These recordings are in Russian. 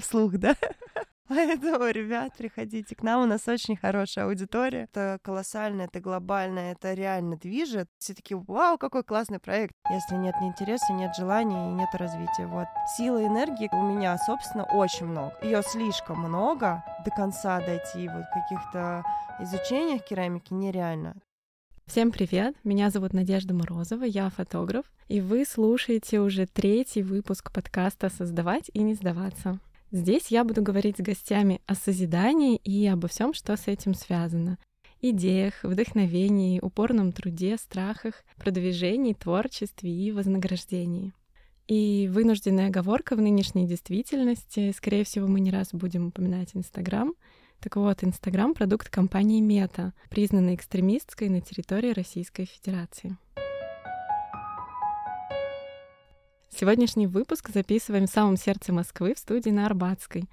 вслух, да? Поэтому, ребят, приходите к нам, у нас очень хорошая аудитория. Это колоссально, это глобально, это реально движет. Все такие, вау, какой классный проект. Если нет ни интереса, нет желания и нет развития. Вот. Силы энергии у меня, собственно, очень много. Ее слишком много. До конца дойти вот каких-то изучениях керамики нереально. Всем привет! Меня зовут Надежда Морозова, я фотограф, и вы слушаете уже третий выпуск подкаста «Создавать и не сдаваться». Здесь я буду говорить с гостями о созидании и обо всем, что с этим связано. Идеях, вдохновении, упорном труде, страхах, продвижении, творчестве и вознаграждении. И вынужденная оговорка в нынешней действительности, скорее всего, мы не раз будем упоминать Инстаграм. Так вот, Инстаграм — продукт компании Мета, признанной экстремистской на территории Российской Федерации. Сегодняшний выпуск записываем в самом сердце Москвы в студии на Арбатской.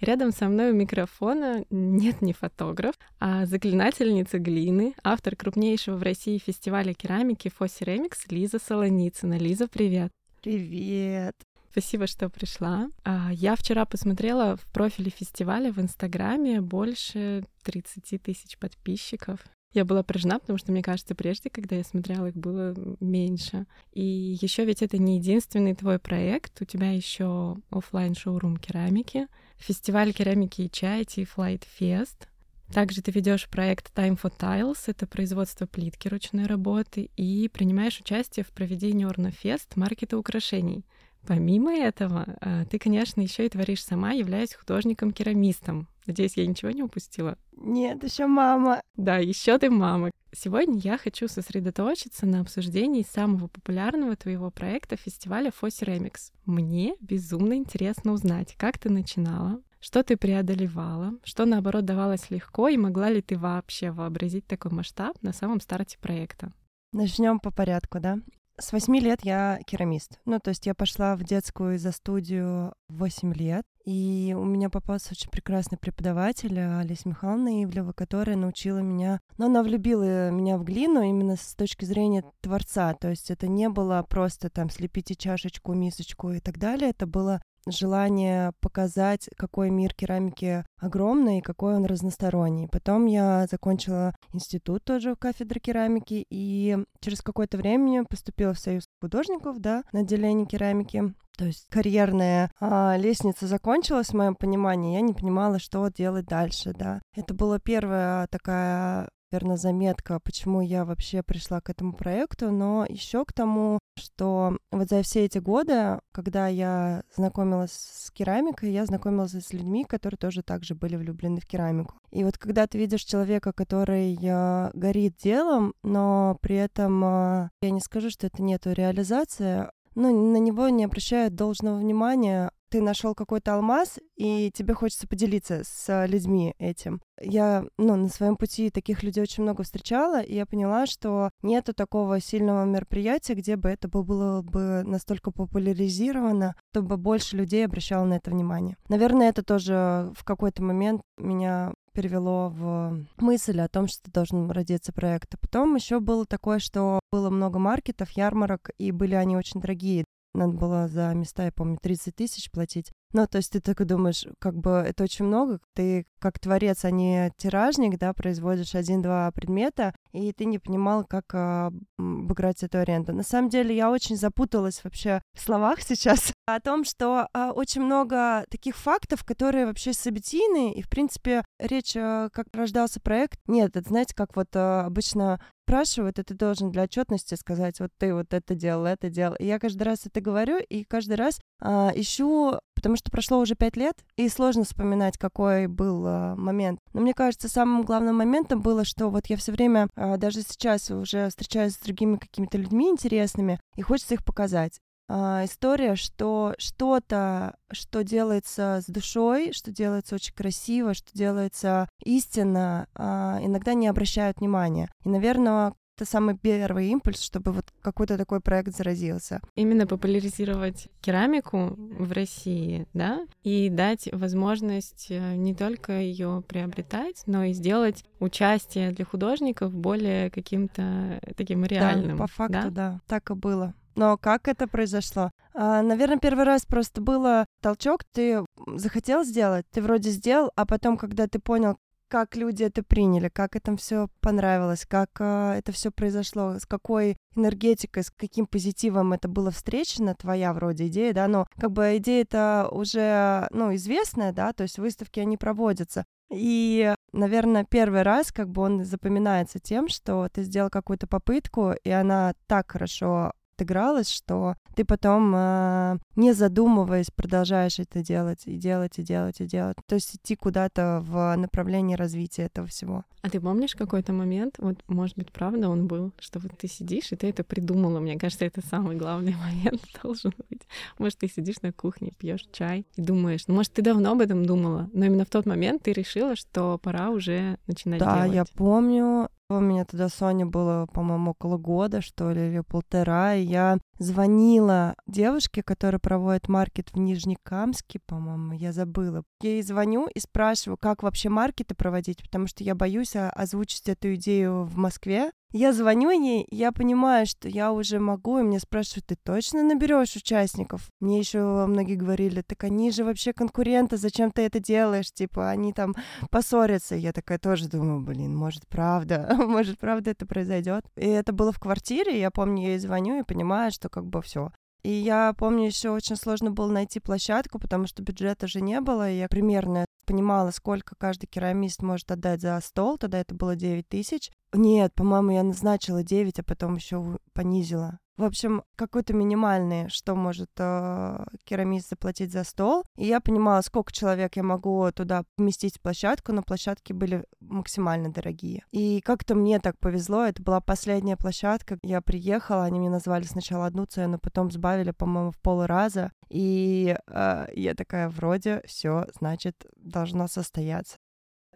Рядом со мной у микрофона нет не фотограф, а заклинательница глины, автор крупнейшего в России фестиваля керамики Фосеремикс Лиза Солоницына. Лиза, привет! Привет! Спасибо, что пришла. А, я вчера посмотрела в профиле фестиваля в Инстаграме больше 30 тысяч подписчиков. Я была поражена, потому что, мне кажется, прежде, когда я смотрела, их было меньше. И еще ведь это не единственный твой проект. У тебя еще офлайн шоурум керамики, фестиваль керамики и чая, Tea-Flight Fest. Также ты ведешь проект Time for Tiles, это производство плитки ручной работы, и принимаешь участие в проведении Орнофест маркета украшений. Помимо этого, э, ты, конечно, еще и творишь сама, являясь художником-керамистом. Надеюсь, я ничего не упустила. Нет, еще мама. Да, еще ты мама. Сегодня я хочу сосредоточиться на обсуждении самого популярного твоего проекта фестиваля Фоси Ремикс. Мне безумно интересно узнать, как ты начинала, что ты преодолевала, что наоборот давалось легко, и могла ли ты вообще вообразить такой масштаб на самом старте проекта? Начнем по порядку, да? С восьми лет я керамист. Ну, то есть я пошла в детскую за студию в 8 лет. И у меня попался очень прекрасный преподаватель Олеся Михайловна Ивлева, которая научила меня... Но она влюбила меня в глину именно с точки зрения творца. То есть это не было просто там слепите чашечку, мисочку и так далее. Это было желание показать, какой мир керамики огромный и какой он разносторонний. Потом я закончила институт тоже в кафедре керамики и через какое-то время поступила в Союз художников, да, на отделение керамики. То есть карьерная а, лестница закончилась, в моем понимании, я не понимала, что делать дальше, да. Это была первая такая наверное, заметка, почему я вообще пришла к этому проекту, но еще к тому, что вот за все эти годы, когда я знакомилась с керамикой, я знакомилась с людьми, которые тоже также были влюблены в керамику. И вот когда ты видишь человека, который э, горит делом, но при этом э, я не скажу, что это нету реализации, ну, на него не обращают должного внимания, ты нашел какой-то алмаз, и тебе хочется поделиться с людьми этим. Я, ну, на своем пути таких людей очень много встречала, и я поняла, что нету такого сильного мероприятия, где бы это было бы настолько популяризировано, чтобы больше людей обращало на это внимание. Наверное, это тоже в какой-то момент меня перевело в мысль о том, что должен родиться проект. А потом еще было такое, что было много маркетов, ярмарок, и были они очень дорогие. Надо было за места, я помню, 30 тысяч платить. Ну, то есть ты такой думаешь, как бы это очень много. Ты как творец, а не тиражник, да, производишь один-два предмета, и ты не понимал, как а, обыграть эту аренду. На самом деле я очень запуталась вообще в словах сейчас о том, что а, очень много таких фактов, которые вообще событийные, и, в принципе, речь, а, как рождался проект, нет, это, знаете, как вот а, обычно спрашивают, и ты должен для отчетности сказать, вот ты вот это делал, это делал. И я каждый раз это говорю, и каждый раз а, ищу, потому что прошло уже пять лет, и сложно вспоминать, какой был а, момент. Но мне кажется, самым главным моментом было, что вот я все время, а, даже сейчас уже встречаюсь с другими какими-то людьми интересными, и хочется их показать а, история, что что-то, что делается с душой, что делается очень красиво, что делается истинно, а, иногда не обращают внимания. И, наверное, это самый первый импульс, чтобы вот какой-то такой проект заразился. Именно популяризировать керамику в России, да, и дать возможность э, не только ее приобретать, но и сделать участие для художников более каким-то таким реальным. Да, по факту, да, да так и было. Но как это произошло? А, наверное, первый раз просто было толчок, ты захотел сделать, ты вроде сделал, а потом, когда ты понял, как люди это приняли, как это все понравилось, как э, это все произошло, с какой энергетикой, с каким позитивом это было встречено, твоя вроде идея, да, но как бы идея это уже, ну, известная, да, то есть выставки, они проводятся. И, наверное, первый раз как бы он запоминается тем, что ты сделал какую-то попытку, и она так хорошо отыгралось, что ты потом, э, не задумываясь, продолжаешь это делать, и делать, и делать, и делать. То есть идти куда-то в направлении развития этого всего. А ты помнишь какой-то момент, вот, может быть, правда он был, что вот ты сидишь, и ты это придумала. Мне кажется, это самый главный момент должен быть. Может, ты сидишь на кухне, пьешь чай и думаешь, ну, может, ты давно об этом думала, но именно в тот момент ты решила, что пора уже начинать да, делать. Да, я помню, у меня тогда Соня было, по-моему, около года, что ли, или полтора, и я звонила девушке, которая проводит маркет в Нижнекамске, по-моему, я забыла. Я ей звоню и спрашиваю, как вообще маркеты проводить, потому что я боюсь озвучить эту идею в Москве, я звоню ей, я понимаю, что я уже могу, и мне спрашивают, ты точно наберешь участников? Мне еще многие говорили, так они же вообще конкуренты, зачем ты это делаешь? Типа, они там поссорятся. Я такая тоже думаю, блин, может, правда, может, правда это произойдет. И это было в квартире, я помню, я ей звоню и понимаю, что как бы все, и я помню, еще очень сложно было найти площадку, потому что бюджета же не было. И я примерно понимала, сколько каждый керамист может отдать за стол. Тогда это было 9 тысяч. Нет, по-моему, я назначила 9, а потом еще понизила. В общем, какой-то минимальный, что может э, керамист заплатить за стол. И я понимала, сколько человек я могу туда поместить в площадку, но площадки были максимально дорогие. И как-то мне так повезло, это была последняя площадка. Я приехала, они мне назвали сначала одну цену, потом сбавили, по-моему, в пол раза. И э, я такая, вроде все, значит, должно состояться.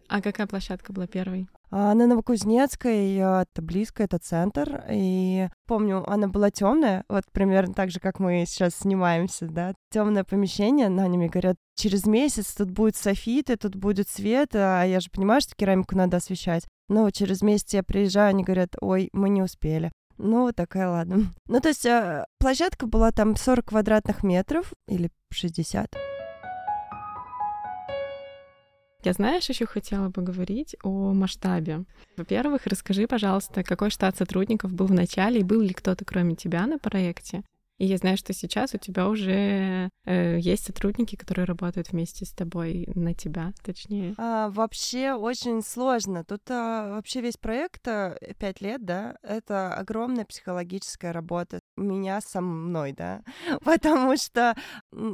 А какая площадка была первой? А, на Новокузнецкой, это близко, это центр. И помню, она была темная, вот примерно так же, как мы сейчас снимаемся, да. Темное помещение, на ними говорят, через месяц тут будет софиты, тут будет свет, а я же понимаю, что керамику надо освещать. Но через месяц я приезжаю, они говорят, ой, мы не успели. Ну, такая, ладно. Ну, то есть э, площадка была там 40 квадратных метров или 60. Я, знаешь, еще хотела поговорить о масштабе. Во-первых, расскажи, пожалуйста, какой штат сотрудников был в начале и был ли кто-то кроме тебя на проекте? И я знаю, что сейчас у тебя уже э, есть сотрудники, которые работают вместе с тобой на тебя, точнее. А, вообще очень сложно. Тут а, вообще весь проект а, пять лет, да, это огромная психологическая работа меня со мной, да, потому что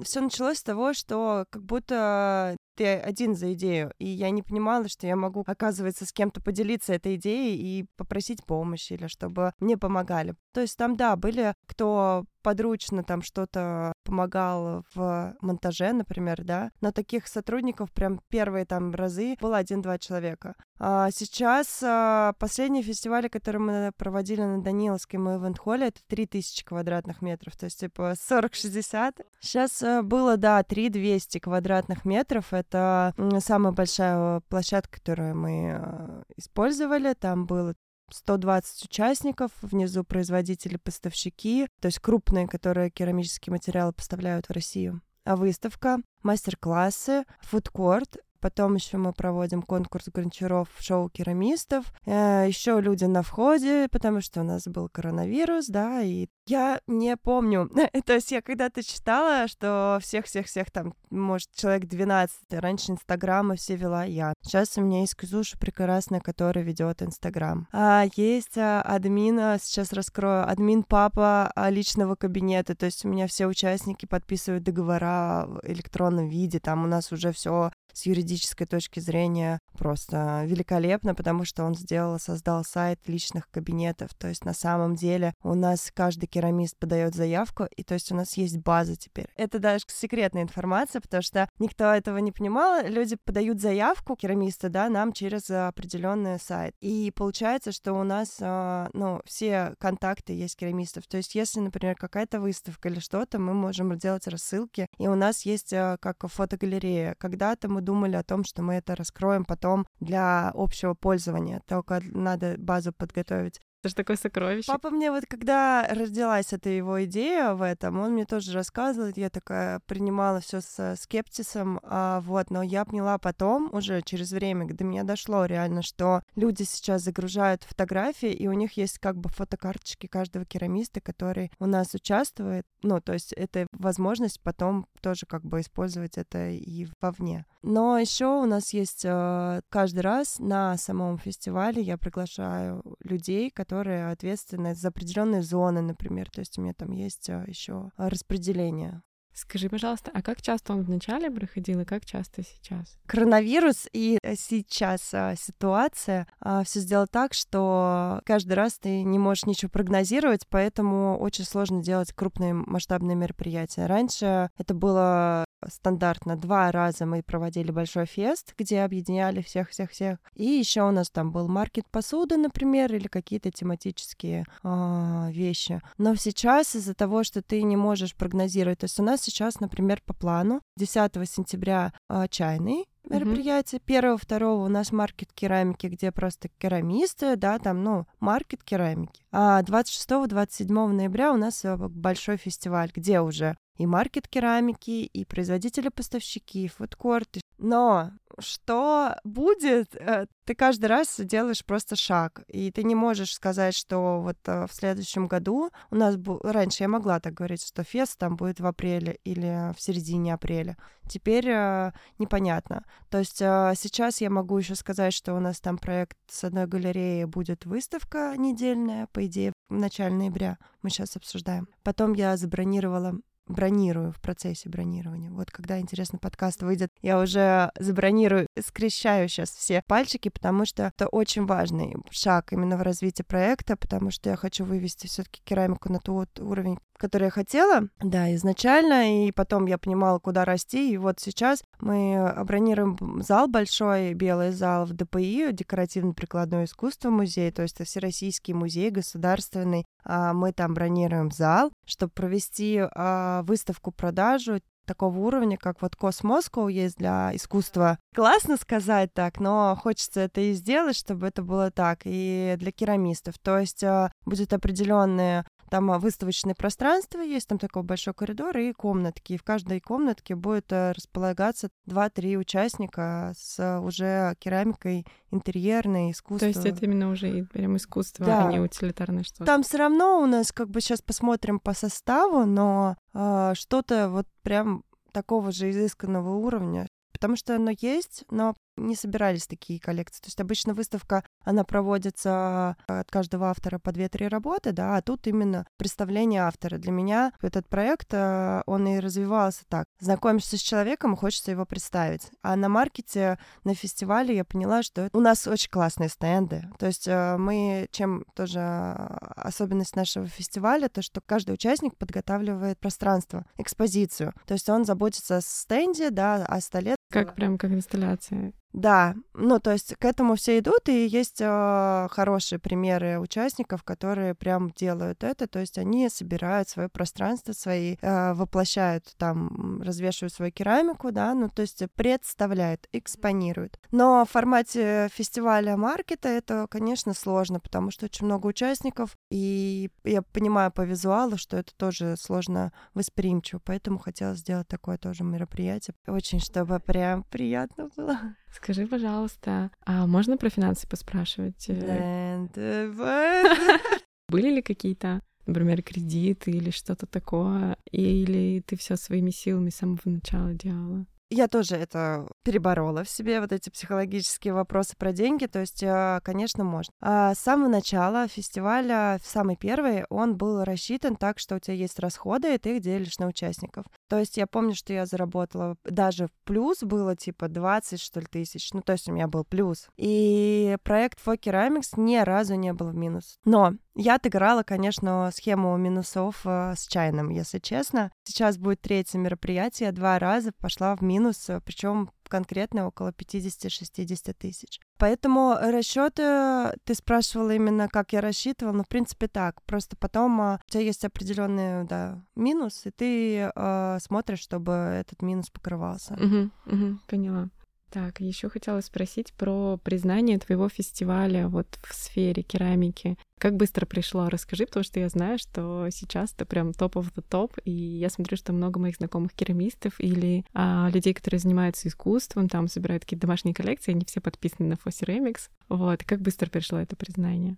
все началось с того, что как будто ты один за идею. И я не понимала, что я могу, оказывается, с кем-то поделиться этой идеей и попросить помощи или чтобы мне помогали. То есть там, да, были кто подручно там что-то помогал в монтаже, например, да, но таких сотрудников прям первые там разы было один-два человека. А сейчас а, последние фестивали, которые мы проводили на Даниловском и Ивент-холле, это 3000 квадратных метров, то есть типа 40-60. Сейчас а, было, да, 3200 квадратных метров, это самая большая площадка, которую мы а, использовали, там было 120 участников, внизу производители, поставщики, то есть крупные, которые керамические материалы поставляют в Россию. А выставка, мастер-классы, фудкорт Потом еще мы проводим конкурс гончаров шоу керамистов. Э, еще люди на входе, потому что у нас был коронавирус, да, и я не помню. То есть я когда-то читала, что всех-всех-всех там, может, человек 12. Раньше Инстаграма все вела я. Сейчас у меня есть Кузуша прекрасная, которая ведет Инстаграм. А есть а, админ, а, сейчас раскрою, админ папа а, личного кабинета. То есть у меня все участники подписывают договора в электронном виде. Там у нас уже все с юридической точки зрения просто великолепно, потому что он сделал, создал сайт личных кабинетов. То есть на самом деле у нас каждый керамист подает заявку, и то есть у нас есть база теперь. Это даже секретная информация, потому что никто этого не понимал. Люди подают заявку керамисты, да, нам через определенный сайт. И получается, что у нас, а, ну, все контакты есть керамистов. То есть если, например, какая-то выставка или что-то, мы можем делать рассылки, и у нас есть а, как фотогалерея. Когда-то мы думали о том, что мы это раскроем потом для общего пользования, только надо базу подготовить. Это же такое сокровище. Папа мне вот, когда родилась эта его идея в этом, он мне тоже рассказывал, я такая принимала все с скептисом, а, вот, но я поняла потом, уже через время, до меня дошло реально, что люди сейчас загружают фотографии, и у них есть как бы фотокарточки каждого керамиста, который у нас участвует, ну, то есть это возможность потом тоже как бы использовать это и вовне. Но еще у нас есть э, каждый раз на самом фестивале я приглашаю людей, которые ответственны за определенные зоны, например. То есть у меня там есть э, еще распределение Скажи, пожалуйста, а как часто он вначале проходил и как часто сейчас? Коронавирус и э, сейчас а, ситуация а, все сделала так, что каждый раз ты не можешь ничего прогнозировать, поэтому очень сложно делать крупные масштабные мероприятия. Раньше это было стандартно два раза мы проводили большой фест, где объединяли всех-всех-всех. И еще у нас там был маркет посуды, например, или какие-то тематические э, вещи. Но сейчас из-за того, что ты не можешь прогнозировать, то есть у нас сейчас, например, по плану 10 сентября э, чайный мероприятие. Первого, второго у нас маркет керамики, где просто керамисты, да, там, ну, маркет керамики. А 26-27 ноября у нас э, большой фестиваль, где уже и маркет керамики, и производители-поставщики, и фудкорты. Но что будет, э, ты каждый раз делаешь просто шаг, и ты не можешь сказать, что вот э, в следующем году у нас бу... раньше я могла так говорить, что фест там будет в апреле или в середине апреля. Теперь э, непонятно. То есть сейчас я могу еще сказать, что у нас там проект с одной галереей будет выставка недельная, по идее, в начале ноября. Мы сейчас обсуждаем. Потом я забронировала бронирую в процессе бронирования. Вот когда, интересно, подкаст выйдет, я уже забронирую, скрещаю сейчас все пальчики, потому что это очень важный шаг именно в развитии проекта, потому что я хочу вывести все таки керамику на тот уровень, который я хотела, да, изначально, и потом я понимала, куда расти, и вот сейчас мы бронируем зал большой, белый зал в ДПИ, декоративно-прикладное искусство музей, то есть это Всероссийский музей государственный, а мы там бронируем зал, чтобы провести а, выставку-продажу такого уровня, как вот Космоскоу есть для искусства. Классно сказать так, но хочется это и сделать, чтобы это было так, и для керамистов. То есть а, будет определенные там а, выставочное пространство есть, там такой большой коридор и комнатки. И в каждой комнатке будет э, располагаться 2-3 участника с уже керамикой интерьерной, искусства. То есть это именно уже прям искусство, да. а не утилитарное что-то. Там все равно у нас, как бы сейчас посмотрим по составу, но э, что-то вот прям такого же изысканного уровня, потому что оно есть, но не собирались такие коллекции. То есть обычно выставка, она проводится от каждого автора по 2-3 работы, да, а тут именно представление автора. Для меня этот проект, э, он и развивался так. Знакомишься с человеком, хочется его представить. А на маркете, на фестивале я поняла, что у нас очень классные стенды. То есть э, мы, чем тоже особенность нашего фестиваля, то, что каждый участник подготавливает пространство, экспозицию. То есть он заботится о стенде, да, о столе. Как прям как инсталляция. Да, ну то есть к этому все идут, и есть э, хорошие примеры участников, которые прям делают это, то есть они собирают свое пространство, свои э, воплощают там, развешивают свою керамику, да, ну то есть представляют, экспонируют. Но в формате фестиваля маркета это, конечно, сложно, потому что очень много участников, и я понимаю по визуалу, что это тоже сложно восприимчиво, поэтому хотела сделать такое тоже мероприятие, очень чтобы прям приятно было. Скажи, пожалуйста, а можно про финансы поспрашивать? Э, Были ли какие-то, например, кредиты или что-то такое? Или ты все своими силами с самого начала делала? Я тоже это переборола в себе, вот эти психологические вопросы про деньги, то есть, э, конечно, можно. А с самого начала фестиваля, самый первый, он был рассчитан так, что у тебя есть расходы, и ты их делишь на участников. То есть я помню, что я заработала даже в плюс было типа 20, что ли, тысяч, ну, то есть у меня был плюс. И проект For Ceramics ни разу не был в минус. Но я отыграла, конечно, схему минусов э, с чайным, если честно. Сейчас будет третье мероприятие, я два раза пошла в минус, э, причем конкретно около 50-60 тысяч. Поэтому расчеты ты спрашивала именно, как я рассчитывала, ну, в принципе, так. Просто потом а, у тебя есть определенный, да, минус, и ты э, смотришь, чтобы этот минус покрывался. Угу, угу, поняла. Так, еще хотела спросить про признание твоего фестиваля вот в сфере керамики. Как быстро пришло? Расскажи, потому что я знаю, что сейчас это прям топ of the топ, и я смотрю, что много моих знакомых керамистов или а, людей, которые занимаются искусством, там собирают какие-то домашние коллекции, они все подписаны на Fossi Remix. Вот, как быстро пришло это признание?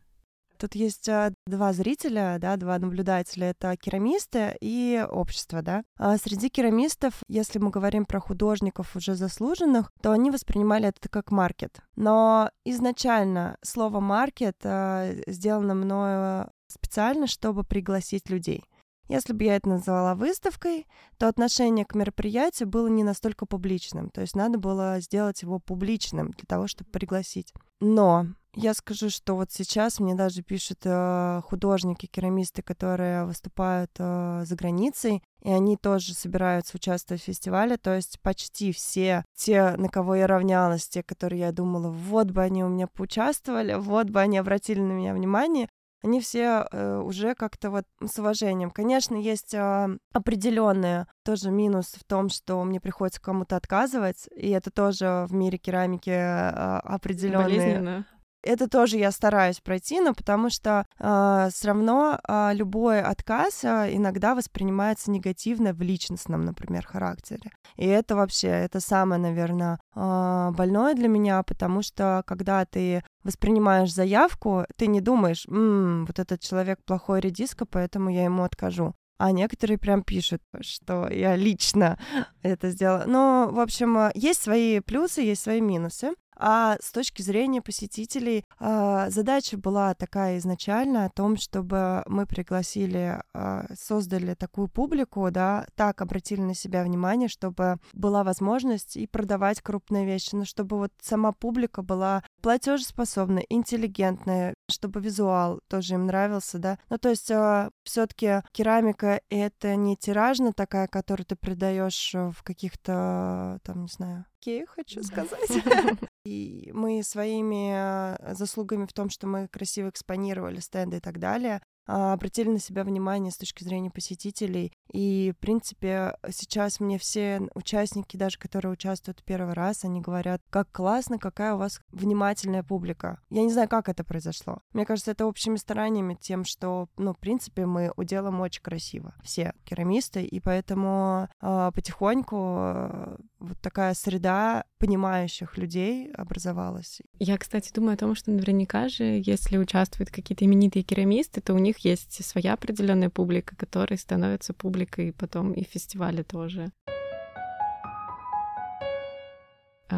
Тут есть а, два зрителя, да, два наблюдателя. Это керамисты и общество, да. А среди керамистов, если мы говорим про художников уже заслуженных, то они воспринимали это как маркет. Но изначально слово маркет а, сделано мною специально, чтобы пригласить людей. Если бы я это назвала выставкой, то отношение к мероприятию было не настолько публичным. То есть надо было сделать его публичным для того, чтобы пригласить. Но я скажу, что вот сейчас мне даже пишут э, художники, керамисты, которые выступают э, за границей, и они тоже собираются участвовать в фестивале. То есть почти все те, на кого я равнялась, те, которые я думала, вот бы они у меня поучаствовали, вот бы они обратили на меня внимание, они все э, уже как-то вот с уважением. Конечно, есть э, определенный тоже минус в том, что мне приходится кому-то отказывать, и это тоже в мире керамики э, определенные это тоже я стараюсь пройти, но потому что э, все равно э, любой отказ э, иногда воспринимается негативно в личностном, например, характере. И это вообще, это самое, наверное, э, больное для меня, потому что когда ты воспринимаешь заявку, ты не думаешь, М, вот этот человек плохой редиска, поэтому я ему откажу. А некоторые прям пишут, что я лично это сделала. Но, в общем, есть свои плюсы, есть свои минусы. А с точки зрения посетителей, а, задача была такая изначально о том, чтобы мы пригласили, а, создали такую публику, да, так обратили на себя внимание, чтобы была возможность и продавать крупные вещи, но чтобы вот сама публика была платежеспособная, интеллигентная, чтобы визуал тоже им нравился, да. Ну, то есть а, все-таки керамика это не тиражная такая, которую ты продаешь в каких-то, там, не знаю, Икею, хочу сказать. И мы своими э, заслугами в том, что мы красиво экспонировали стенды и так далее, а, обратили на себя внимание с точки зрения посетителей. И, в принципе, сейчас мне все участники, даже которые участвуют первый раз, они говорят, как классно, какая у вас внимательная публика. Я не знаю, как это произошло. Мне кажется, это общими стараниями, тем, что, ну, в принципе, мы уделаем очень красиво. Все керамисты, и поэтому э, потихоньку вот такая среда понимающих людей образовалась. Я, кстати, думаю о том, что наверняка же, если участвуют какие-то именитые керамисты, то у них есть своя определенная публика, которая становится публикой потом и фестиваля тоже.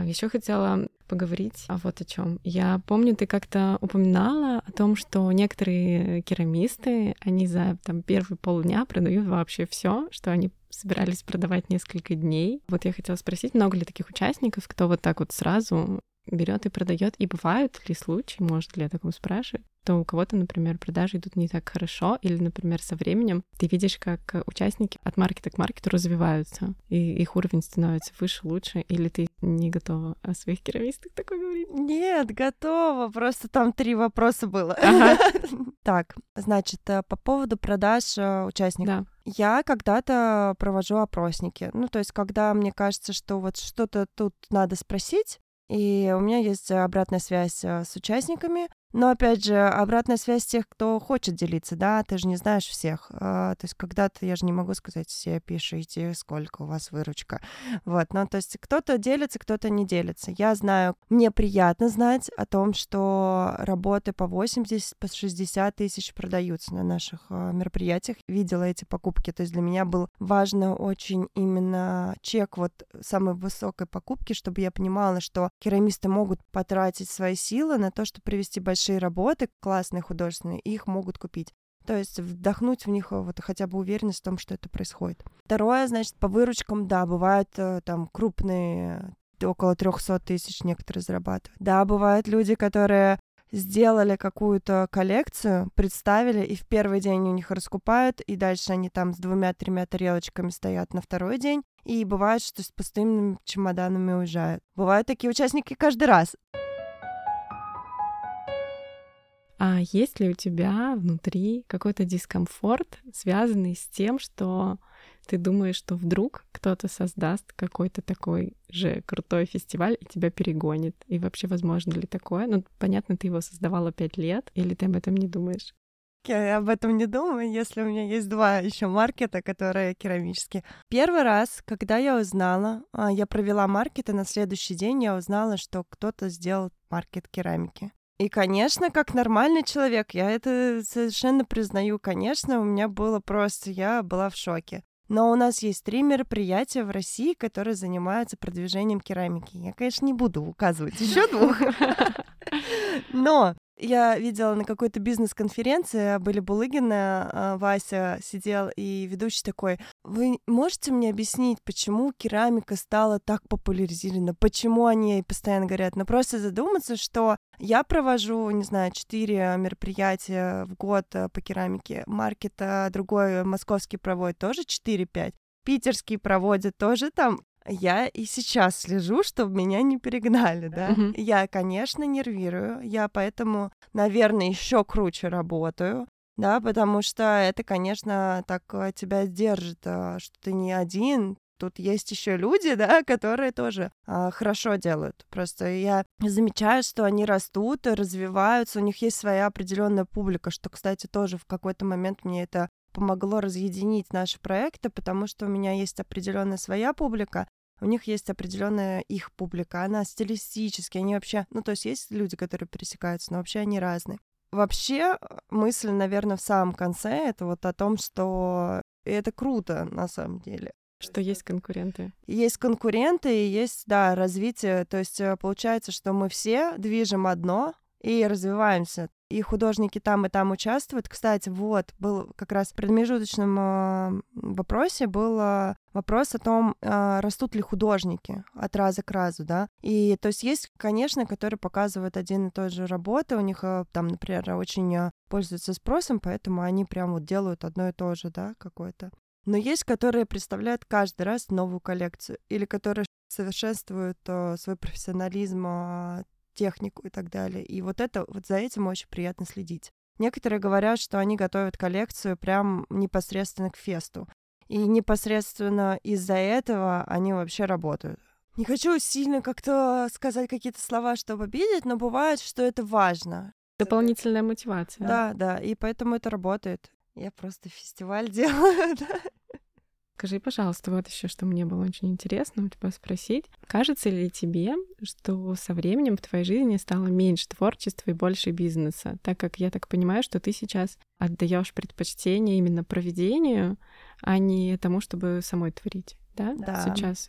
Еще хотела поговорить а вот о чем. Я помню, ты как-то упоминала о том, что некоторые керамисты, они за там первый полдня продают вообще все, что они собирались продавать несколько дней. Вот я хотела спросить, много ли таких участников, кто вот так вот сразу берет и продает, и бывают ли случаи, может ли я таком спрашивать, то у кого-то, например, продажи идут не так хорошо, или, например, со временем ты видишь, как участники от маркета к маркету развиваются, и их уровень становится выше, лучше, или ты не готова о своих керамистах такое говорить? Нет, готова, просто там три вопроса было. Так, значит, э, по поводу продаж э, участников. Я когда-то провожу опросники. Ну, то есть, когда мне кажется, что вот что-то тут надо спросить, и у меня есть обратная связь э, с участниками, но, опять же, обратная связь тех, кто хочет делиться, да, ты же не знаешь всех. А, то есть когда-то я же не могу сказать, все пишите, сколько у вас выручка. Вот, ну, то есть кто-то делится, кто-то не делится. Я знаю, мне приятно знать о том, что работы по 80, по 60 тысяч продаются на наших а, мероприятиях. Видела эти покупки, то есть для меня был важно очень именно чек вот самой высокой покупки, чтобы я понимала, что керамисты могут потратить свои силы на то, чтобы привести большие работы, классные художественные, их могут купить. То есть вдохнуть в них э, вот хотя бы уверенность в том, что это происходит. Второе, значит, по выручкам, да, бывают э, там крупные, около 300 тысяч некоторые зарабатывают. Да, бывают люди, которые сделали какую-то коллекцию, представили, и в первый день у них раскупают, и дальше они там с двумя-тремя тарелочками стоят на второй день, и бывает, что с пустыми чемоданами уезжают. Бывают такие участники каждый раз. А есть ли у тебя внутри какой-то дискомфорт, связанный с тем, что ты думаешь, что вдруг кто-то создаст какой-то такой же крутой фестиваль и тебя перегонит? И вообще возможно ли такое? Ну, понятно, ты его создавала пять лет, или ты об этом не думаешь? я об этом не думаю, если у меня есть два еще маркета, которые керамические. Первый раз, когда я узнала, а, я провела маркет, и на следующий день я узнала, что кто-то сделал маркет керамики. И, конечно, как нормальный человек, я это совершенно признаю. Конечно, у меня было просто, я была в шоке. Но у нас есть три мероприятия в России, которые занимаются продвижением керамики. Я, конечно, не буду указывать еще двух. Но я видела на какой-то бизнес-конференции, были Булыгина, а, Вася сидел, и ведущий такой, вы можете мне объяснить, почему керамика стала так популяризирована, почему они постоянно говорят? Но просто задуматься, что я провожу, не знаю, четыре мероприятия в год э, по керамике, маркет другой московский проводит тоже 4-5, питерский проводит тоже там я и сейчас слежу, чтобы меня не перегнали, да. Mm-hmm. Я, конечно, нервирую, я поэтому, наверное, еще круче работаю, да, потому что это, конечно, так э, тебя держит, э, что ты не один, тут есть еще люди, да, которые тоже а, хорошо делают. Просто я замечаю, что они растут, развиваются, у них есть своя определенная публика, что, кстати, тоже в какой-то момент мне это помогло разъединить наши проекты, потому что у меня есть определенная своя публика, у них есть определенная их публика, она стилистически, они вообще, ну то есть есть люди, которые пересекаются, но вообще они разные. Вообще мысль, наверное, в самом конце это вот о том, что это круто на самом деле. Что есть конкуренты. Есть конкуренты и есть, да, развитие. То есть э, получается, что мы все движем одно и развиваемся и художники там и там участвуют. Кстати, вот, был как раз в промежуточном э, вопросе был э, вопрос о том, э, растут ли художники от раза к разу, да. И то есть есть, конечно, которые показывают один и тот же работы, у них э, там, например, очень э, пользуются спросом, поэтому они прям вот делают одно и то же, да, какое-то. Но есть, которые представляют каждый раз новую коллекцию, или которые совершенствуют э, свой профессионализм э, технику и так далее. И вот это, вот за этим очень приятно следить. Некоторые говорят, что они готовят коллекцию прям непосредственно к фесту. И непосредственно из-за этого они вообще работают. Не хочу сильно как-то сказать какие-то слова, чтобы обидеть, но бывает, что это важно. Дополнительная мотивация. Да, да, и поэтому это работает. Я просто фестиваль делаю, да. Скажи, пожалуйста, вот еще, что мне было очень интересно у тебя спросить. Кажется ли тебе, что со временем в твоей жизни стало меньше творчества и больше бизнеса? Так как я так понимаю, что ты сейчас отдаешь предпочтение именно проведению, а не тому, чтобы самой творить, да? Да. Сейчас.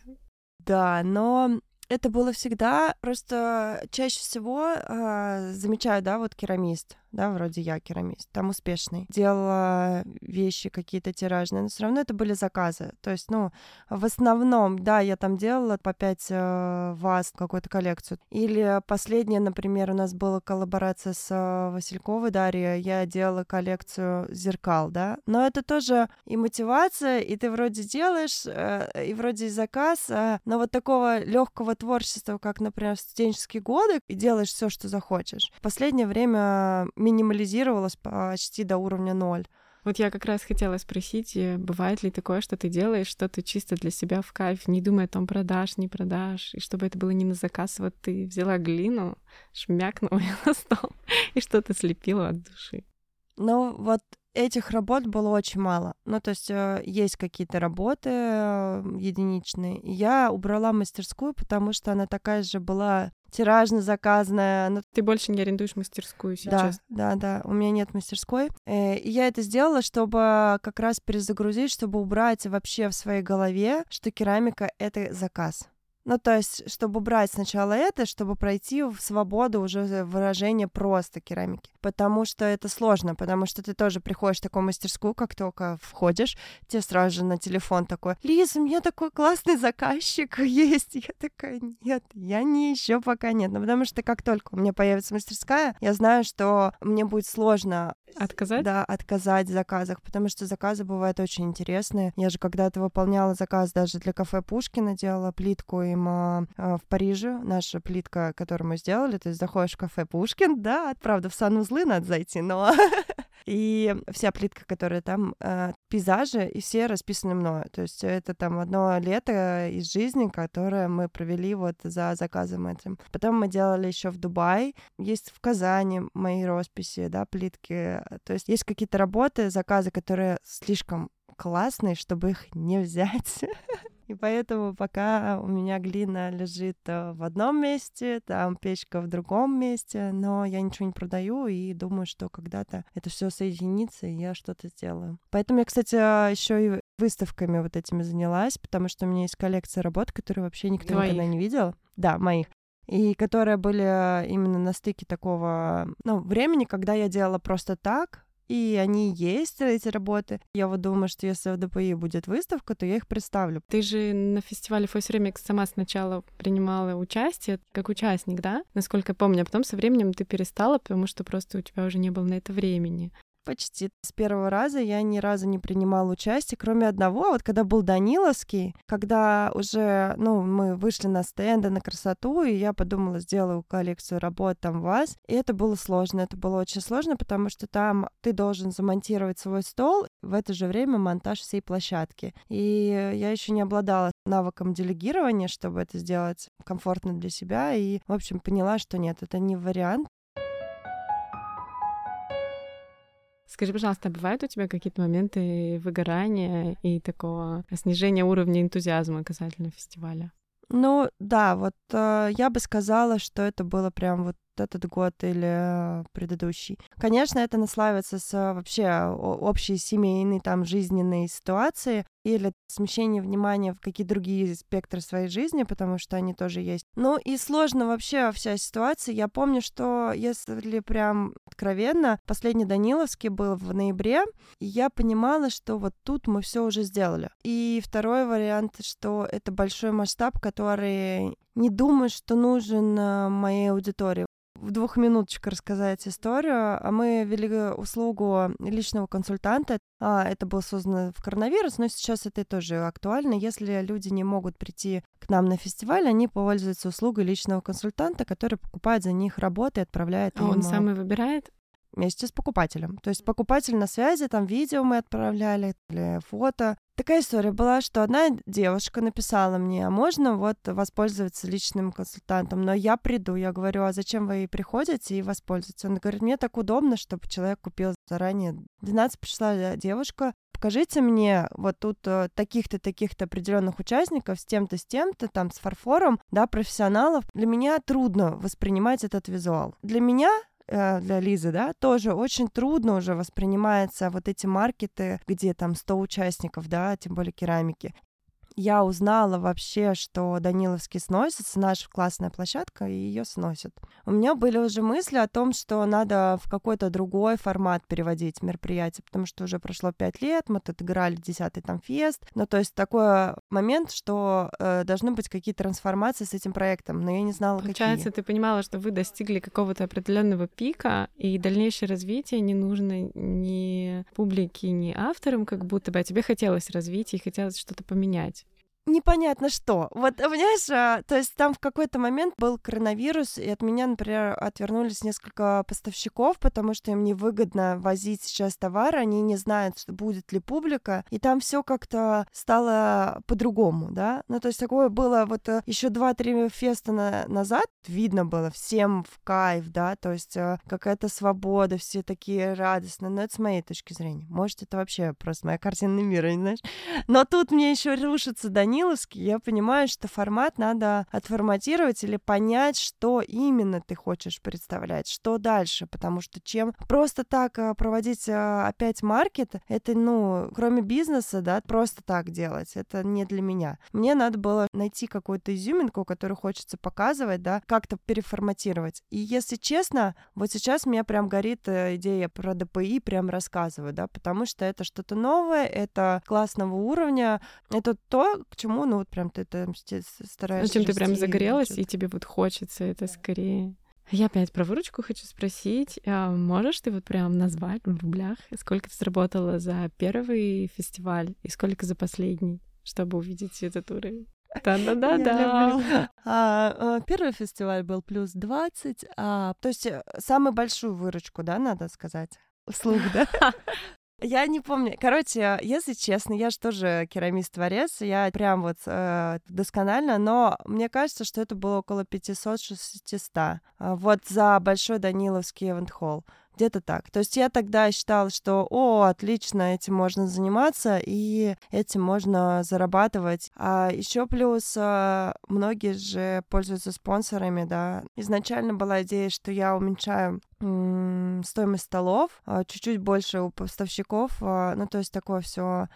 Да, но это было всегда, просто чаще всего э, замечаю, да, вот керамист, да, вроде я керамист, там успешный, делала вещи какие-то тиражные, но все равно это были заказы. То есть, ну, в основном, да, я там делала по пять э, ваз какую-то коллекцию. Или последняя, например, у нас была коллаборация с э, Васильковой Дарьей, я делала коллекцию зеркал, да. Но это тоже и мотивация, и ты вроде делаешь, э, и вроде и заказ, э, но вот такого легкого творчества, как, например, студенческие годы, и делаешь все, что захочешь. В последнее время минимализировалось почти до уровня ноль. Вот я как раз хотела спросить, э, бывает ли такое, что ты делаешь что-то чисто для себя в кайф, не думая о том, продашь, не продашь, и чтобы это было не на заказ, вот ты взяла глину, шмякнула ее на стол и что-то слепила от души. Ну, вот этих работ было очень мало. Ну, то есть э, есть какие-то работы э, единичные. Я убрала мастерскую, потому что она такая же была тиражно заказанная. Ну, Ты больше не арендуешь мастерскую сейчас? Да, да, да. У меня нет мастерской. Э, и я это сделала, чтобы как раз перезагрузить, чтобы убрать вообще в своей голове, что керамика — это заказ. Ну, то есть, чтобы убрать сначала это, чтобы пройти в свободу уже выражения просто керамики. Потому что это сложно, потому что ты тоже приходишь в такую мастерскую, как только входишь, тебе сразу же на телефон такой, Лиза, у меня такой классный заказчик есть. Я такая, нет, я не еще пока нет. Ну, потому что как только у меня появится мастерская, я знаю, что мне будет сложно Отказать? Да, отказать в заказах, потому что заказы бывают очень интересные. Я же когда-то выполняла заказ даже для кафе Пушкина, делала плитку им э, в Париже. Наша плитка, которую мы сделали, то есть заходишь в кафе Пушкин, да, правда, в санузлы надо зайти, но И вся плитка, которая там, э, пейзажи, и все расписаны мною. То есть это там одно лето из жизни, которое мы провели вот за заказом этим. Потом мы делали еще в Дубае, есть в Казани мои росписи, да, плитки. То есть есть какие-то работы, заказы, которые слишком классные, чтобы их не взять. И поэтому пока у меня глина лежит э, в одном месте, там печка в другом месте, но я ничего не продаю и думаю, что когда-то это все соединится, и я что-то сделаю. Поэтому я, кстати, еще и выставками вот этими занялась, потому что у меня есть коллекция работ, которые вообще никто Твоих. никогда не видел. Да, моих и которые были именно на стыке такого, ну, времени, когда я делала просто так, и они есть, эти работы. Я вот думаю, что если в ДПИ будет выставка, то я их представлю. Ты же на фестивале Фойс Ремикс сама сначала принимала участие как участник, да? Насколько я помню, а потом со временем ты перестала, потому что просто у тебя уже не было на это времени почти. С первого раза я ни разу не принимала участие, кроме одного, вот когда был Даниловский, когда уже, ну, мы вышли на стенды, на красоту, и я подумала, сделаю коллекцию работ там вас, и это было сложно, это было очень сложно, потому что там ты должен замонтировать свой стол, в это же время монтаж всей площадки. И я еще не обладала навыком делегирования, чтобы это сделать комфортно для себя, и, в общем, поняла, что нет, это не вариант, Скажи, пожалуйста, а бывают у тебя какие-то моменты выгорания и такого снижения уровня энтузиазма касательно фестиваля? Ну да, вот э, я бы сказала, что это было прям вот этот год или предыдущий. Конечно, это наслаивается с вообще общей семейной там жизненной ситуации или смещение внимания в какие-то другие спектры своей жизни, потому что они тоже есть. Ну и сложно вообще вся ситуация. Я помню, что если прям откровенно, последний Даниловский был в ноябре, и я понимала, что вот тут мы все уже сделали. И второй вариант, что это большой масштаб, который не думаю, что нужен э, моей аудитории в двух минуточках рассказать историю. А мы ввели услугу личного консультанта. А, это было создано в коронавирус, но сейчас это тоже актуально. Если люди не могут прийти к нам на фестиваль, они пользуются услугой личного консультанта, который покупает за них работы и отправляет а им... он сам и выбирает? Вместе с покупателем. То есть покупатель на связи, там видео мы отправляли или фото. Такая история была, что одна девушка написала мне, а можно вот воспользоваться личным консультантом, но я приду, я говорю, а зачем вы приходите и воспользуетесь? Он говорит, мне так удобно, чтобы человек купил заранее. 12 пришла девушка, покажите мне вот тут э, таких-то, таких-то определенных участников с тем-то, с тем-то, там, с фарфором, да, профессионалов. Для меня трудно воспринимать этот визуал. Для меня Э, для Лизы, да, тоже очень трудно уже воспринимается вот эти маркеты, где там 100 участников, да, тем более керамики я узнала вообще, что Даниловский сносится, наша классная площадка, и ее сносят. У меня были уже мысли о том, что надо в какой-то другой формат переводить мероприятие, потому что уже прошло пять лет, мы тут играли десятый там фест, ну то есть такой момент, что э, должны быть какие-то трансформации с этим проектом, но я не знала, Получается, какие. ты понимала, что вы достигли какого-то определенного пика, и дальнейшее развитие не нужно ни публике, ни авторам, как будто бы, а тебе хотелось развития и хотелось что-то поменять непонятно что. Вот, понимаешь, а, то есть там в какой-то момент был коронавирус, и от меня, например, отвернулись несколько поставщиков, потому что им невыгодно возить сейчас товар, они не знают, будет ли публика, и там все как-то стало по-другому, да. Ну, то есть такое было вот э, еще два-три феста на назад, видно было всем в кайф, да, то есть э, какая-то свобода, все такие радостные, но это с моей точки зрения. Может, это вообще просто моя картина мира, не знаешь. Но тут мне еще рушится Данил Даниловский, я понимаю, что формат надо отформатировать или понять, что именно ты хочешь представлять, что дальше, потому что чем просто так а, проводить а, опять маркет, это, ну, кроме бизнеса, да, просто так делать, это не для меня. Мне надо было найти какую-то изюминку, которую хочется показывать, да, как-то переформатировать. И если честно, вот сейчас меня прям горит э, идея про ДПИ, прям рассказываю, да, потому что это что-то новое, это классного уровня, это то, к чему почему, ну вот прям ты там стараешься. Зачем ты прям загорелась, и тебе вот хочется это скорее. Я опять про выручку хочу спросить. А можешь ты вот прям назвать в рублях, сколько ты заработала за первый фестиваль и сколько за последний, чтобы увидеть этот уровень? Да-да-да-да. А, а, первый фестиваль был плюс 20, а, то есть э, самую большую выручку, да, надо сказать? вслух, да? Я не помню. Короче, если честно, я же тоже керамист-творец, я прям вот э, досконально, но мне кажется, что это было около 500-600. Вот за Большой Даниловский эвент-холл. Где-то так. То есть я тогда считала, что, о, отлично, этим можно заниматься, и этим можно зарабатывать. А еще плюс а, многие же пользуются спонсорами, да. Изначально была идея, что я уменьшаю стоимость столов, а, чуть-чуть больше у поставщиков, а, ну то есть такое все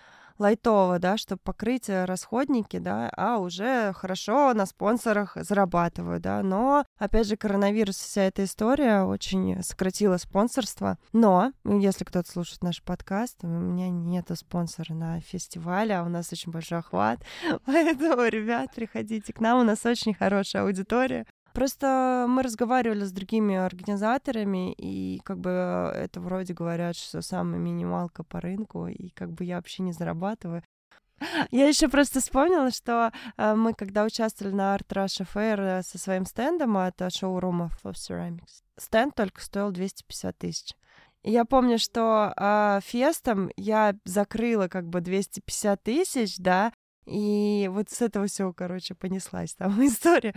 лайтово, да, чтобы покрыть э, расходники, да, а уже хорошо на спонсорах зарабатываю, да, но, опять же, коронавирус, вся эта история очень сократила спонсорство, но, ну, если кто-то слушает наш подкаст, у меня нету спонсора на фестивале, а у нас очень большой охват, поэтому, ребят, приходите к нам, у нас очень хорошая аудитория, Просто мы разговаривали с другими организаторами, и как бы это вроде говорят, что самая минималка по рынку, и как бы я вообще не зарабатываю. Я еще просто вспомнила, что э, мы когда участвовали на Art Russia Fair э, со своим стендом от э, шоурума Flow Ceramics, стенд только стоил 250 тысяч. И я помню, что э, фестом я закрыла как бы 250 тысяч, да, и вот с этого все, короче, понеслась там история.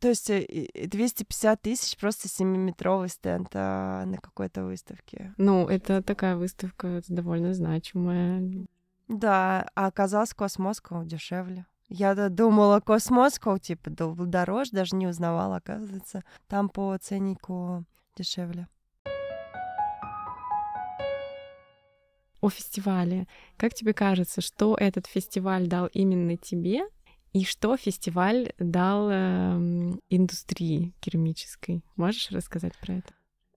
То есть 250 тысяч просто 7-метровый стенд а, на какой-то выставке. Ну, это такая выставка довольно значимая. Да, а оказалось Cosmoscow дешевле. Я думала, Cosmoscow, типа, дороже, даже не узнавала, оказывается. Там по ценнику дешевле. О фестивале. Как тебе кажется, что этот фестиваль дал именно тебе и что фестиваль дал э, индустрии керамической? Можешь рассказать про это?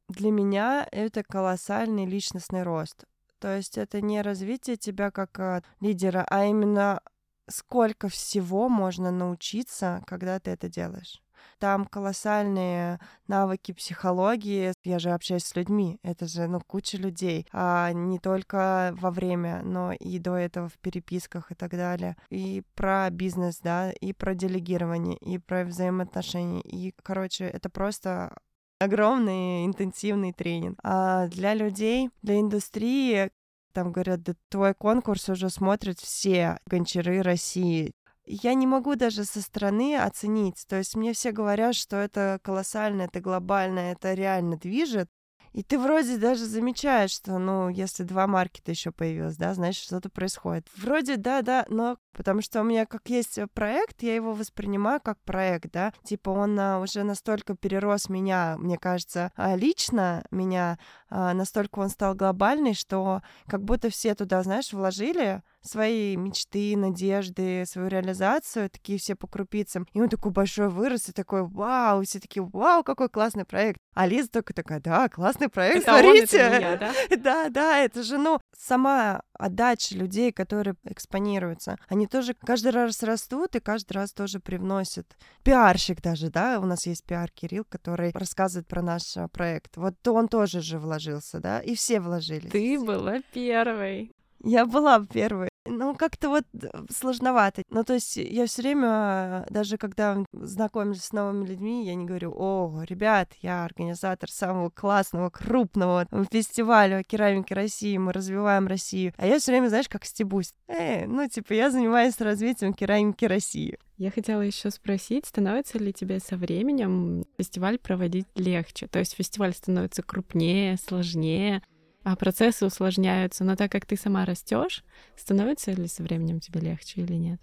Для меня это колоссальный личностный рост. То есть это не развитие тебя как э, лидера, а именно сколько всего можно научиться, когда ты это делаешь. Там колоссальные навыки психологии. Я же общаюсь с людьми. Это же, ну, куча людей. А не только во время, но и до этого в переписках и так далее. И про бизнес, да, и про делегирование, и про взаимоотношения. И, короче, это просто огромный интенсивный тренинг. А для людей, для индустрии, там говорят, да твой конкурс уже смотрят все гончары России я не могу даже со стороны оценить. То есть мне все говорят, что это колоссально, это глобально, это реально движет. И ты вроде даже замечаешь, что, ну, если два маркета еще появилось, да, значит, что-то происходит. Вроде да, да, но потому что у меня как есть проект, я его воспринимаю как проект, да, типа он а, уже настолько перерос меня, мне кажется, а, лично меня, а, настолько он стал глобальный, что как будто все туда, знаешь, вложили свои мечты, надежды, свою реализацию, такие все по крупицам. И он такой большой вырос, и такой, вау, все такие, вау, какой классный проект. А Лиза только такая, да, классный проект, это смотрите. Он, это меня, да? да, да, это же, ну, сама отдача людей, которые экспонируются, они тоже каждый раз растут и каждый раз тоже привносят. Пиарщик даже, да, у нас есть пиар Кирилл, который рассказывает про наш а, проект. Вот он тоже же вложился, да, и все вложились. Ты была первой. Я была первой. Ну, как-то вот э, сложновато. Ну, то есть я все время, даже когда знакомлюсь с новыми людьми, я не говорю, о, ребят, я организатор самого классного, крупного фестиваля керамики России, мы развиваем Россию. А я все время, знаешь, как стебусь. Эй, ну, типа, я занимаюсь развитием керамики России. Я хотела еще спросить, становится ли тебе со временем фестиваль проводить легче? То есть фестиваль становится крупнее, сложнее, а процессы усложняются. Но так как ты сама растешь, становится ли со временем тебе легче или нет?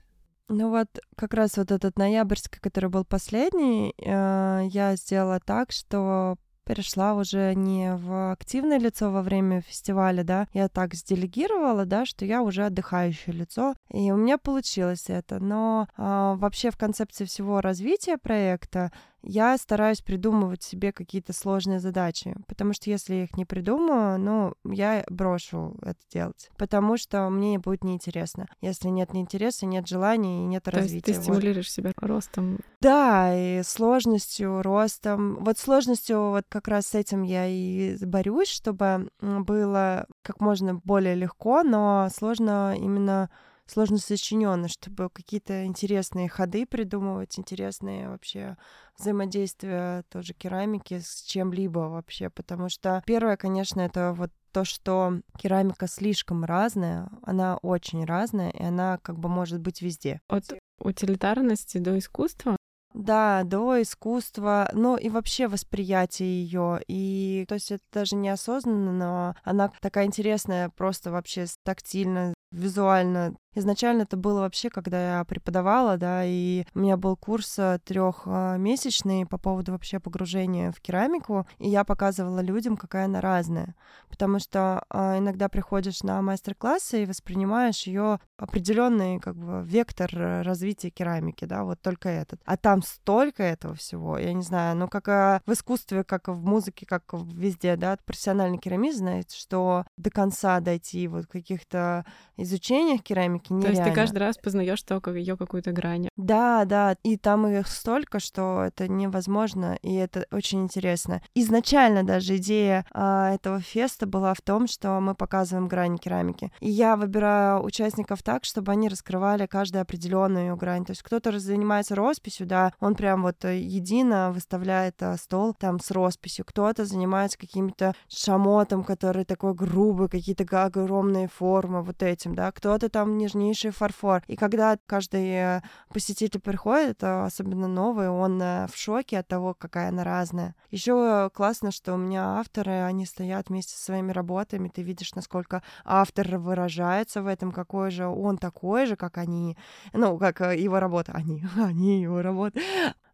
Ну вот как раз вот этот ноябрьский, который был последний, э, я сделала так, что перешла уже не в активное лицо во время фестиваля, да, я так сделегировала, да, что я уже отдыхающее лицо, и у меня получилось это. Но э, вообще в концепции всего развития проекта я стараюсь придумывать себе какие-то сложные задачи, потому что если я их не придумаю, ну, я брошу это делать, потому что мне будет неинтересно. Если нет интереса, нет желания и нет То развития. Есть ты стимулируешь вот. себя ростом. Да, и сложностью, ростом. Вот сложностью, вот как раз с этим я и борюсь, чтобы было как можно более легко, но сложно именно сложно сочиненный, чтобы какие-то интересные ходы придумывать, интересные вообще взаимодействия тоже керамики с чем-либо вообще, потому что первое, конечно, это вот то, что керамика слишком разная, она очень разная, и она как бы может быть везде. От утилитарности до искусства да, до искусства, ну и вообще восприятие ее. И то есть это даже неосознанно, но она такая интересная, просто вообще тактильно, визуально Изначально это было вообще, когда я преподавала, да, и у меня был курс э, трехмесячный по поводу вообще погружения в керамику, и я показывала людям, какая она разная. Потому что а, иногда приходишь на мастер-классы и воспринимаешь ее определенный как бы вектор развития керамики, да, вот только этот. А там столько этого всего, я не знаю, ну как э, в искусстве, как в музыке, как везде, да, профессиональный керамист знает, что до конца дойти вот каких-то изучениях керамики нереально. То есть ты каждый раз познаешь только ее какую-то грань. Да, да, и там их столько, что это невозможно, и это очень интересно. Изначально даже идея а, этого феста была в том, что мы показываем грани керамики. И я выбираю участников так, чтобы они раскрывали каждую определенную грань. То есть кто-то занимается росписью, да, он прям вот э, едино выставляет а, стол там с росписью. Кто-то занимается каким-то шамотом, который такой грубый, какие-то огромные формы, вот этим, да. Кто-то там нежнее нежнейший фарфор. И когда каждый э, посетитель приходит, особенно новый, он э, в шоке от того, какая она разная. Еще классно, что у меня авторы, они стоят вместе со своими работами, ты видишь, насколько автор выражается в этом, какой же он такой же, как они, ну, как э, его работа, они, они его работа.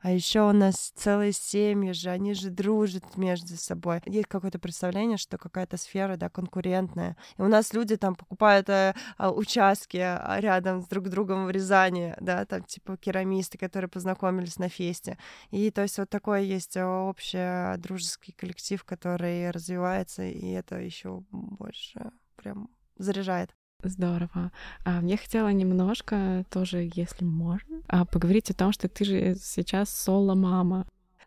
А еще у нас целые семьи же, они же дружат между собой. Есть какое-то представление, что какая-то сфера, да, конкурентная. И у нас люди там покупают э, а, участки а, рядом с друг другом в Рязани, да, там типа керамисты, которые познакомились на фесте. И то есть вот такой есть э, общий дружеский коллектив, который развивается, и это еще больше прям заряжает. Здорово. А мне хотела немножко тоже, если можно, а, поговорить о том, что ты же сейчас соло-мама.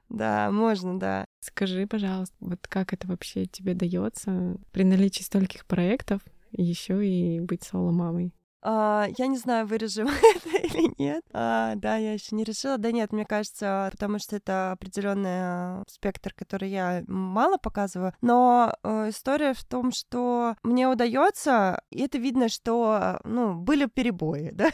Да, можно, да. Скажи, пожалуйста, вот как это вообще тебе дается при наличии стольких проектов еще и быть соло-мамой? А, я не знаю, вырежем это или нет. А, да, я еще не решила. Да нет, мне кажется, потому что это определенный спектр, который я мало показываю. Но э, история в том, что мне удается, и это видно, что ну, были перебои, да,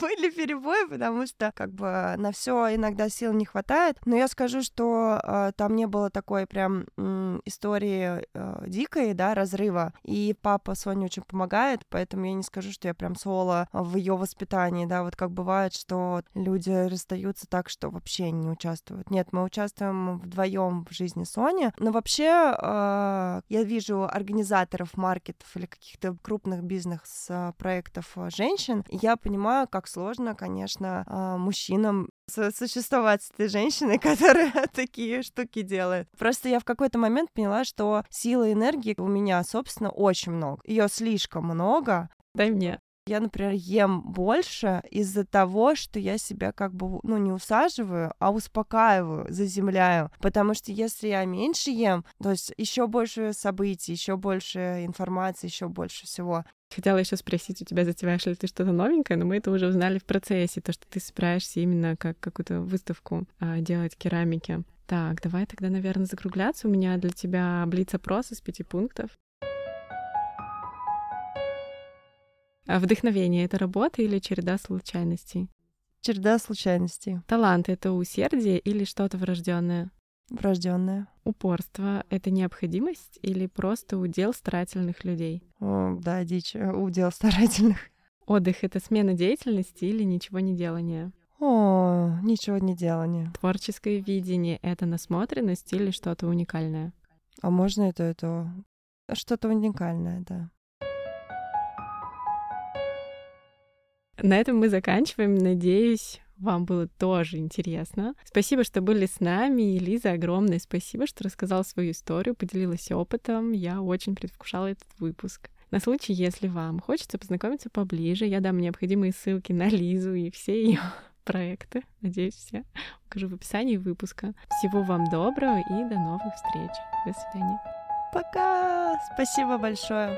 были перебои, потому что как бы на все иногда сил не хватает. Но я скажу, что э, там не было такой прям э, истории э, дикой, да, разрыва. И папа Соня очень помогает, поэтому я не скажу, что я прям соло в ее воспитании, да, вот как бывает, что люди расстаются так, что вообще не участвуют. Нет, мы участвуем вдвоем в жизни Сони, но вообще э, я вижу организаторов маркетов или каких-то крупных бизнес-проектов э, женщин, и я понимаю, как сложно, конечно, э, мужчинам существовать с этой женщиной, которая такие штуки делает. Просто я в какой-то момент поняла, что силы энергии у меня, собственно, очень много. Ее слишком много. Дай мне. Я, например, ем больше из-за того, что я себя как бы, ну, не усаживаю, а успокаиваю, заземляю. Потому что если я меньше ем, то есть еще больше событий, еще больше информации, еще больше всего. Хотела еще спросить у тебя, затеваешь ли ты что-то новенькое, но мы это уже узнали в процессе, то, что ты собираешься именно как какую-то выставку а, делать керамики. Так, давай тогда, наверное, закругляться. У меня для тебя блиц-опрос из пяти пунктов. Вдохновение — это работа или череда случайностей? Череда случайностей. Талант — это усердие или что-то врожденное? Врожденное. Упорство — это необходимость или просто удел старательных людей? О, да, дичь, э, удел старательных. Отдых — это смена деятельности или ничего не делание? О, ничего не делание. Творческое видение — это насмотренность или что-то уникальное? А можно это, это что-то уникальное, да. На этом мы заканчиваем. Надеюсь, вам было тоже интересно. Спасибо, что были с нами. И Лиза, огромное спасибо, что рассказала свою историю, поделилась опытом. Я очень предвкушала этот выпуск. На случай, если вам хочется познакомиться поближе, я дам необходимые ссылки на Лизу и все ее проекты. Надеюсь, все укажу в описании выпуска. Всего вам доброго и до новых встреч. До свидания. Пока! Спасибо большое.